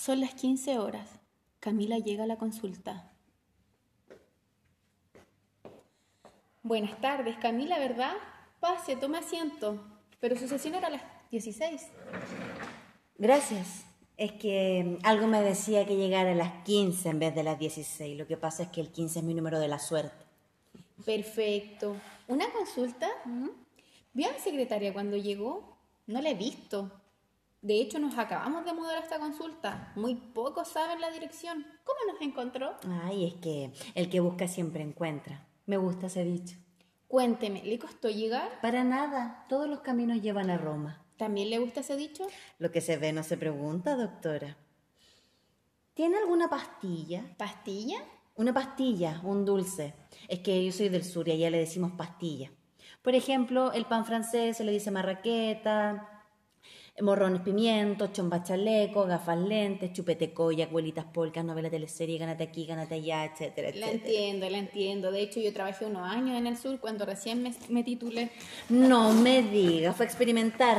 Son las 15 horas. Camila llega a la consulta. Buenas tardes, Camila, ¿verdad? Pase, tome asiento. Pero su sesión era a las 16. Gracias. Es que algo me decía que llegara a las 15 en vez de las 16. Lo que pasa es que el 15 es mi número de la suerte. Perfecto. ¿Una consulta? ¿Vio a mi secretaria cuando llegó? No la he visto. De hecho, nos acabamos de mudar a esta consulta. Muy pocos saben la dirección. ¿Cómo nos encontró? Ay, es que el que busca siempre encuentra. Me gusta ese dicho. Cuénteme, ¿le costó llegar? Para nada. Todos los caminos llevan a Roma. ¿También le gusta ese dicho? Lo que se ve no se pregunta, doctora. ¿Tiene alguna pastilla? ¿Pastilla? Una pastilla, un dulce. Es que yo soy del sur y allá le decimos pastilla. Por ejemplo, el pan francés se le dice marraqueta, morrones pimientos, chomba chaleco, gafas lentes, chupete colla, abuelitas polcas, novela teleserie, gánate aquí, gánate allá, etcétera, etcétera. La entiendo, la entiendo. De hecho, yo trabajé unos años en el sur cuando recién me, me titulé. No me diga, fue a experimentar.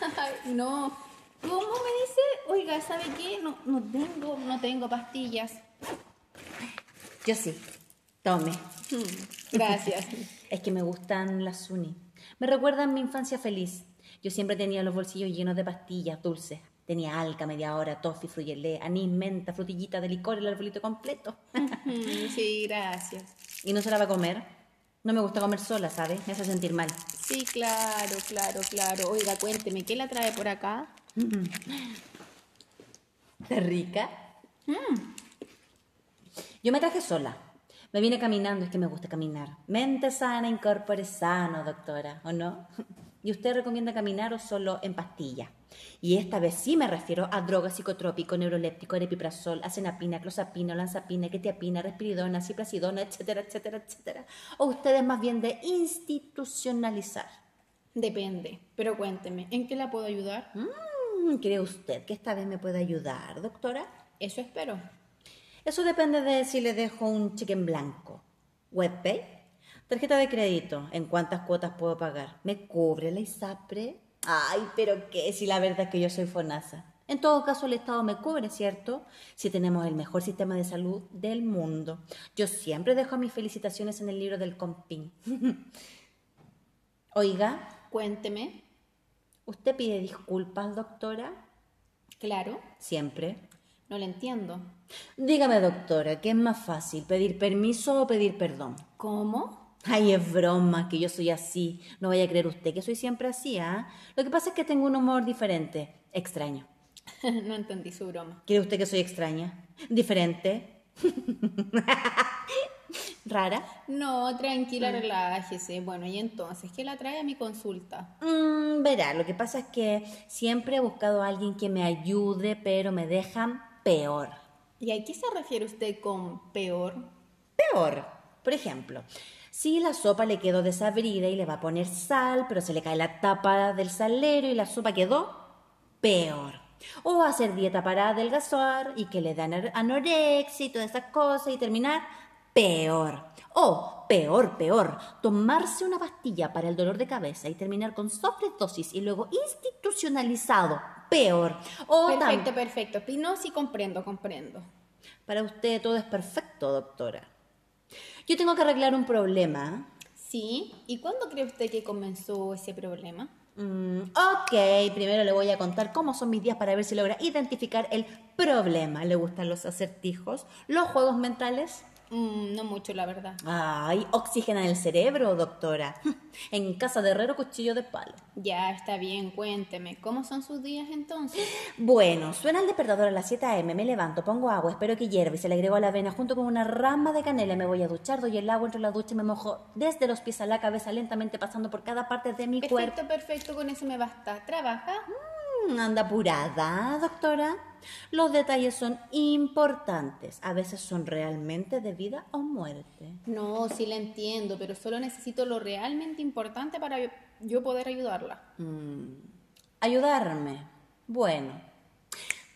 Ay, no. ¿Cómo me dice? Oiga, ¿sabe qué? No, no tengo, no tengo pastillas. Yo sí. Tome. Gracias. Es que me gustan las Suni. Me recuerdan mi infancia feliz. Yo siempre tenía los bolsillos llenos de pastillas dulces. Tenía alca, media hora, toffee, fruyelé, anís, menta, frutillita de licor, el arbolito completo. Sí, gracias. ¿Y no se la va a comer? No me gusta comer sola, ¿sabes? Me hace sentir mal. Sí, claro, claro, claro. Oiga, cuénteme, ¿qué la trae por acá? ¿Está rica? Yo me traje sola. Me vine caminando, es que me gusta caminar. Mente sana, incorpore sano, doctora, ¿o no? ¿Y usted recomienda caminar o solo en pastilla? Y esta vez sí me refiero a drogas psicotrópico, neuroléptico, aripiprazol, acenapina, clozapina, olanzapina, ketiapina, respiridona, ciprasidona, etcétera, etcétera, etcétera. ¿O usted es más bien de institucionalizar? Depende, pero cuénteme, ¿en qué la puedo ayudar? Mm, ¿Cree usted que esta vez me puede ayudar, doctora? Eso espero. Eso depende de si le dejo un cheque en blanco. ¿Webpay? Tarjeta de crédito. ¿En cuántas cuotas puedo pagar? ¿Me cubre la ISAPRE? Ay, pero qué, si la verdad es que yo soy FONASA. En todo caso, el Estado me cubre, ¿cierto? Si tenemos el mejor sistema de salud del mundo. Yo siempre dejo mis felicitaciones en el libro del compín. Oiga, Cuénteme. ¿usted pide disculpas, doctora? Claro, Siempre. no le entiendo. Dígame, doctora, ¿qué es más fácil, pedir permiso o pedir perdón? ¿Cómo? Ay, es broma, que yo soy así. No vaya a creer usted que soy siempre así, ¿ah? Lo que pasa es que tengo un humor diferente, extraño. no entendí su broma. ¿Cree usted que soy extraña? ¿Diferente? ¿Rara? No, tranquila, relájese. Bueno, y entonces, ¿qué la trae a mi consulta? Mm, verá, lo que pasa es que siempre he buscado a alguien que me ayude, pero me dejan peor. ¿Y a qué se refiere usted con peor? Peor. Por ejemplo, si la sopa le quedó desabrida y le va a poner sal, pero se le cae la tapa del salero y la sopa quedó peor. O hacer dieta para adelgazar y que le dan anorexia y todas esas cosas y terminar peor. O, peor, peor, tomarse una pastilla para el dolor de cabeza y terminar con sobredosis y luego institucionalizado. Peor. O Perfecto, perfecto. No, sí comprendo, comprendo. Para usted todo es perfecto, doctora. Yo tengo que arreglar un problema. ¿Sí? ¿Y cuándo cree usted que comenzó ese problema? Mm, ok, primero le voy a contar cómo son mis días para ver si logra identificar el problema. ¿Le gustan los acertijos? ¿Los juegos mentales? Mm, no mucho, la verdad. Ay, oxigenan el cerebro, doctora. En casa de herrero, cuchillo de palo. Ya, está bien, cuénteme. ¿Cómo son sus días entonces? Bueno, suena el despertador a las 7 a.m., me levanto, pongo agua, espero que hierva y se le agrego a la avena junto con una rama de canela. Me voy a duchar, doy el agua entre la ducha y me mojo desde los pies a la cabeza, lentamente pasando por cada parte de mi cuerpo. Perfecto, perfecto, con eso me basta. ¿Trabaja? Mm, Anda apurada, doctora. Los detalles son importantes. A veces son realmente de vida o muerte. No, sí la entiendo, pero solo necesito lo realmente importante para yo- poder ayudarla. Ayudarme. Bueno.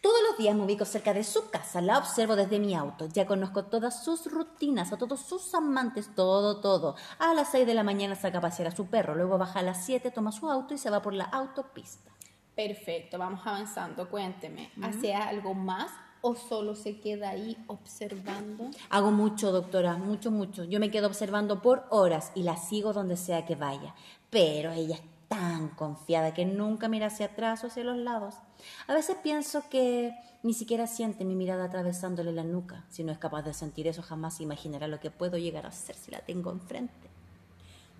Todos los días me ubico cerca de su casa, la observo desde mi auto, ya conozco todas sus rutinas, a todos sus amantes, todo, todo. A las 6 de la mañana saca a pasear a su perro, luego baja a las 7, toma su auto y se va por la autopista. Perfecto, vamos avanzando. Cuénteme, ¿hace algo más o solo se queda ahí observando? Hago mucho, doctora, mucho, mucho. Yo me quedo observando por horas y la sigo donde sea que vaya. Pero ella es tan confiada que nunca mira hacia atrás o hacia los lados. A veces pienso que ni siquiera siente mi mirada atravesándole la nuca. Si no es capaz de sentir eso, jamás imaginará lo que puedo llegar a hacer si la tengo enfrente.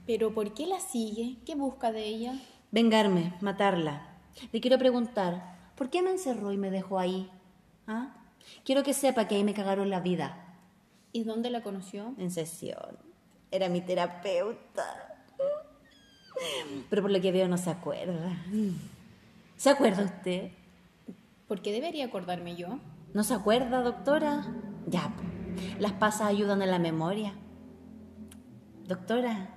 ¿Pero por qué la sigue? ¿Qué busca de ella? Vengarme, matarla. Le quiero preguntar, ¿por qué me encerró y me dejó ahí? ¿Ah? Quiero que sepa que ahí me cagaron la vida. ¿Y dónde la conoció? En sesión. Era mi terapeuta. Pero por lo que veo no se acuerda. ¿Se acuerda usted? ¿Por qué debería acordarme yo? ¿No se acuerda, doctora? Ya, las pasas ayudan a la memoria. Doctora,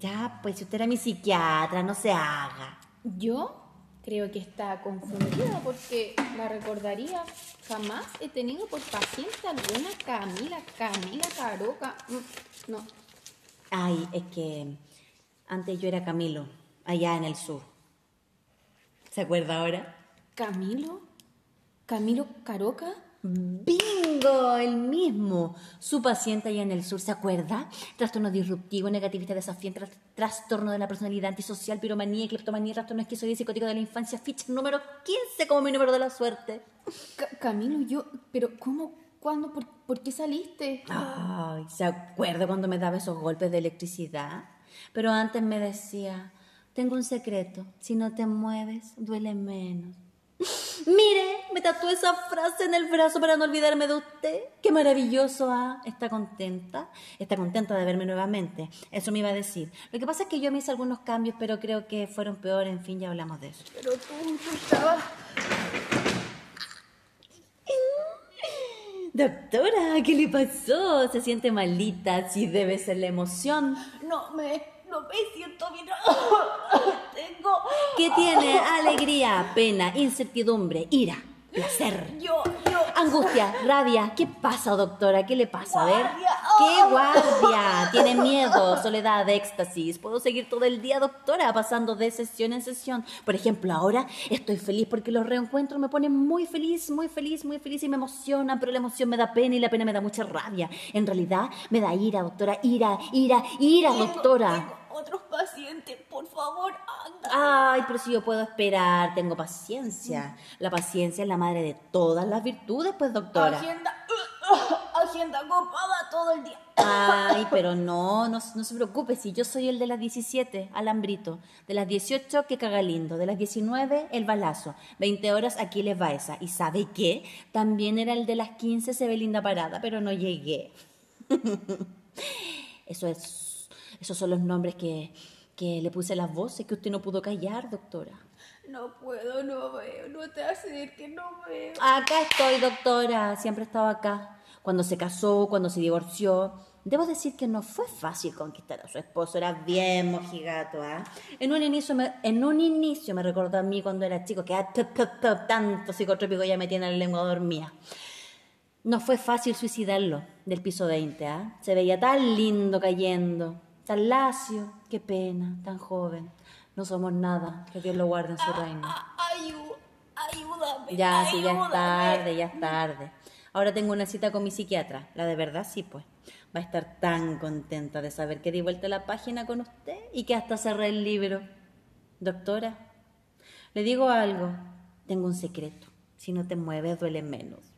ya, pues si usted era mi psiquiatra, no se haga. ¿Yo? Creo que está confundida porque la recordaría. Jamás he tenido por paciente alguna Camila, Camila Caroca. Mm, no. Ay, es que antes yo era Camilo, allá en el sur. ¿Se acuerda ahora? ¿Camilo? ¿Camilo Caroca? ¡Bingo! El mismo. Su paciente allá en el sur, ¿se acuerda? Trastorno disruptivo, negativista desafiante, trastorno de la personalidad antisocial, piromanía, cleptomanía, trastorno esquizoide psicótico de la infancia, ficha número 15 como mi número de la suerte. Camilo, yo, pero ¿cómo? ¿Cuándo? ¿Por, ¿Por qué saliste? Ay, ¿se acuerda cuando me daba esos golpes de electricidad? Pero antes me decía, tengo un secreto, si no te mueves, duele menos. Mire, me tatué esa frase en el brazo para no olvidarme de usted. Qué maravilloso, ¿ah? ¿Está contenta? Está contenta de verme nuevamente. Eso me iba a decir. Lo que pasa es que yo me hice algunos cambios, pero creo que fueron peores. En fin, ya hablamos de eso. Pero tú, tú estabas... Doctora, ¿qué le pasó? ¿Se siente malita? Sí, debe ser la emoción. No me, no me siento bien. Tengo. ¿Qué tiene? Alegría, pena, incertidumbre, ira, placer. Yo, yo. Angustia, rabia. ¿Qué pasa, doctora? ¿Qué le pasa? A ver. ¿Qué guardia? Tiene miedo, soledad, éxtasis. Puedo seguir todo el día, doctora, pasando de sesión en sesión. Por ejemplo, ahora estoy feliz porque los reencuentros me ponen muy feliz, muy feliz, muy feliz y me emocionan, pero la emoción me da pena y la pena me da mucha rabia. En realidad, me da ira, doctora, ira, ira, ira, doctora. Tengo otros pacientes, por favor, anda. Ay, pero si yo puedo esperar, tengo paciencia. La paciencia es la madre de todas las virtudes, pues, doctora. Agenda, agenda copada todo el día. Ay, pero no, no, no se preocupe, si yo soy el de las 17, alambrito. De las 18, que caga lindo. De las 19, el balazo. 20 horas, aquí les va esa. ¿Y sabe qué? También era el de las 15, se ve linda parada, pero no llegué. Eso es, esos son los nombres que, que le puse las voces que usted no pudo callar, doctora. No puedo, no veo, no te acerques, no veo. Acá estoy, doctora. Siempre he estado acá. Cuando se casó, cuando se divorció. Debo decir que no fue fácil conquistar a su esposo. Era bien mojigato, ¿ah? En un inicio me, en un inicio me recordó a mí cuando era chico que ah, tup, tup, tup, tanto psicotrópico ya me tiene la lengua dormida. No fue fácil suicidarlo del piso 20, ¿ah? Se veía tan lindo cayendo, tan lacio. Qué pena, tan joven. No somos nada. Que Dios lo guarde en su reino. Ayú, ayúdame. Ya, sí, ya es tarde, ya es tarde. Ahora tengo una cita con mi psiquiatra. La de verdad, sí, pues. Va a estar tan contenta de saber que di vuelta la página con usted y que hasta cerré el libro. Doctora, le digo algo. Tengo un secreto. Si no te mueves, duele menos.